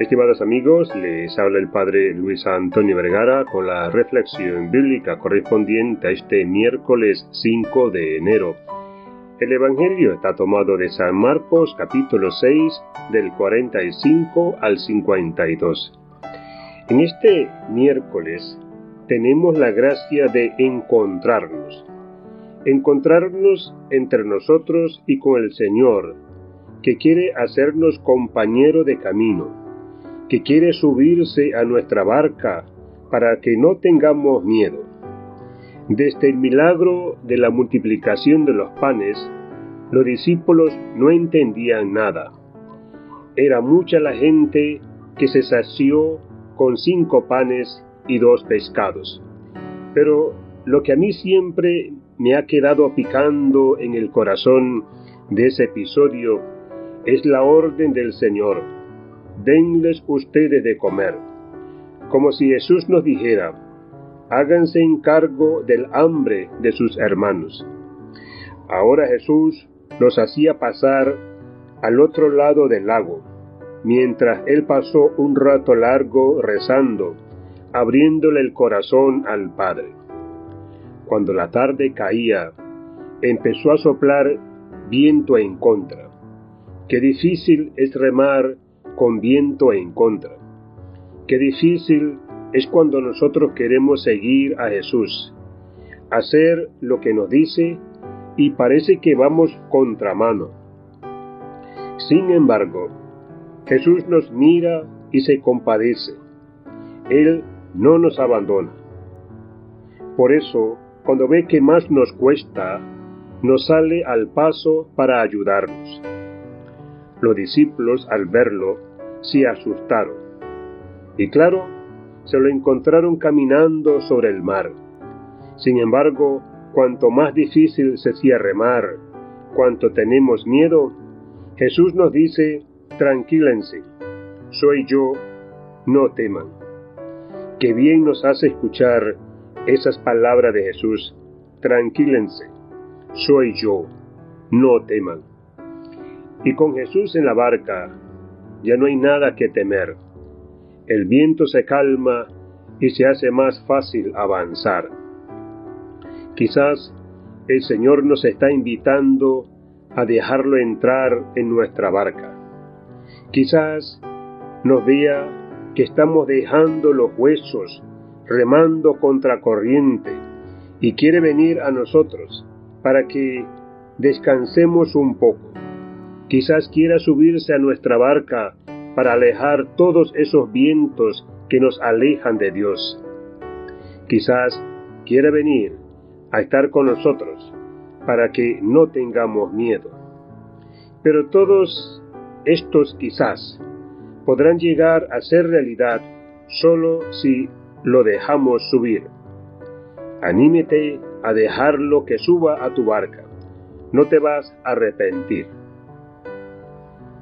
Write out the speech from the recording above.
Estimados amigos, les habla el Padre Luis Antonio Vergara con la reflexión bíblica correspondiente a este miércoles 5 de enero. El Evangelio está tomado de San Marcos capítulo 6 del 45 al 52. En este miércoles tenemos la gracia de encontrarnos, encontrarnos entre nosotros y con el Señor, que quiere hacernos compañero de camino que quiere subirse a nuestra barca para que no tengamos miedo. Desde el milagro de la multiplicación de los panes, los discípulos no entendían nada. Era mucha la gente que se sació con cinco panes y dos pescados. Pero lo que a mí siempre me ha quedado picando en el corazón de ese episodio es la orden del Señor denles ustedes de comer. Como si Jesús nos dijera, háganse encargo del hambre de sus hermanos. Ahora Jesús los hacía pasar al otro lado del lago, mientras él pasó un rato largo rezando, abriéndole el corazón al Padre. Cuando la tarde caía, empezó a soplar viento en contra. Qué difícil es remar con viento en contra. Qué difícil es cuando nosotros queremos seguir a Jesús, hacer lo que nos dice y parece que vamos contramano. Sin embargo, Jesús nos mira y se compadece. Él no nos abandona. Por eso, cuando ve que más nos cuesta, nos sale al paso para ayudarnos. Los discípulos al verlo se asustaron. Y claro, se lo encontraron caminando sobre el mar. Sin embargo, cuanto más difícil se hacía remar, cuanto tenemos miedo, Jesús nos dice, tranquílense, soy yo, no teman. Qué bien nos hace escuchar esas palabras de Jesús, tranquílense, soy yo, no teman. Y con Jesús en la barca, ya no hay nada que temer. El viento se calma y se hace más fácil avanzar. Quizás el Señor nos está invitando a dejarlo entrar en nuestra barca. Quizás nos vea que estamos dejando los huesos remando contra corriente y quiere venir a nosotros para que descansemos un poco. Quizás quiera subirse a nuestra barca para alejar todos esos vientos que nos alejan de Dios. Quizás quiera venir a estar con nosotros para que no tengamos miedo. Pero todos estos quizás podrán llegar a ser realidad solo si lo dejamos subir. Anímete a dejarlo que suba a tu barca. No te vas a arrepentir.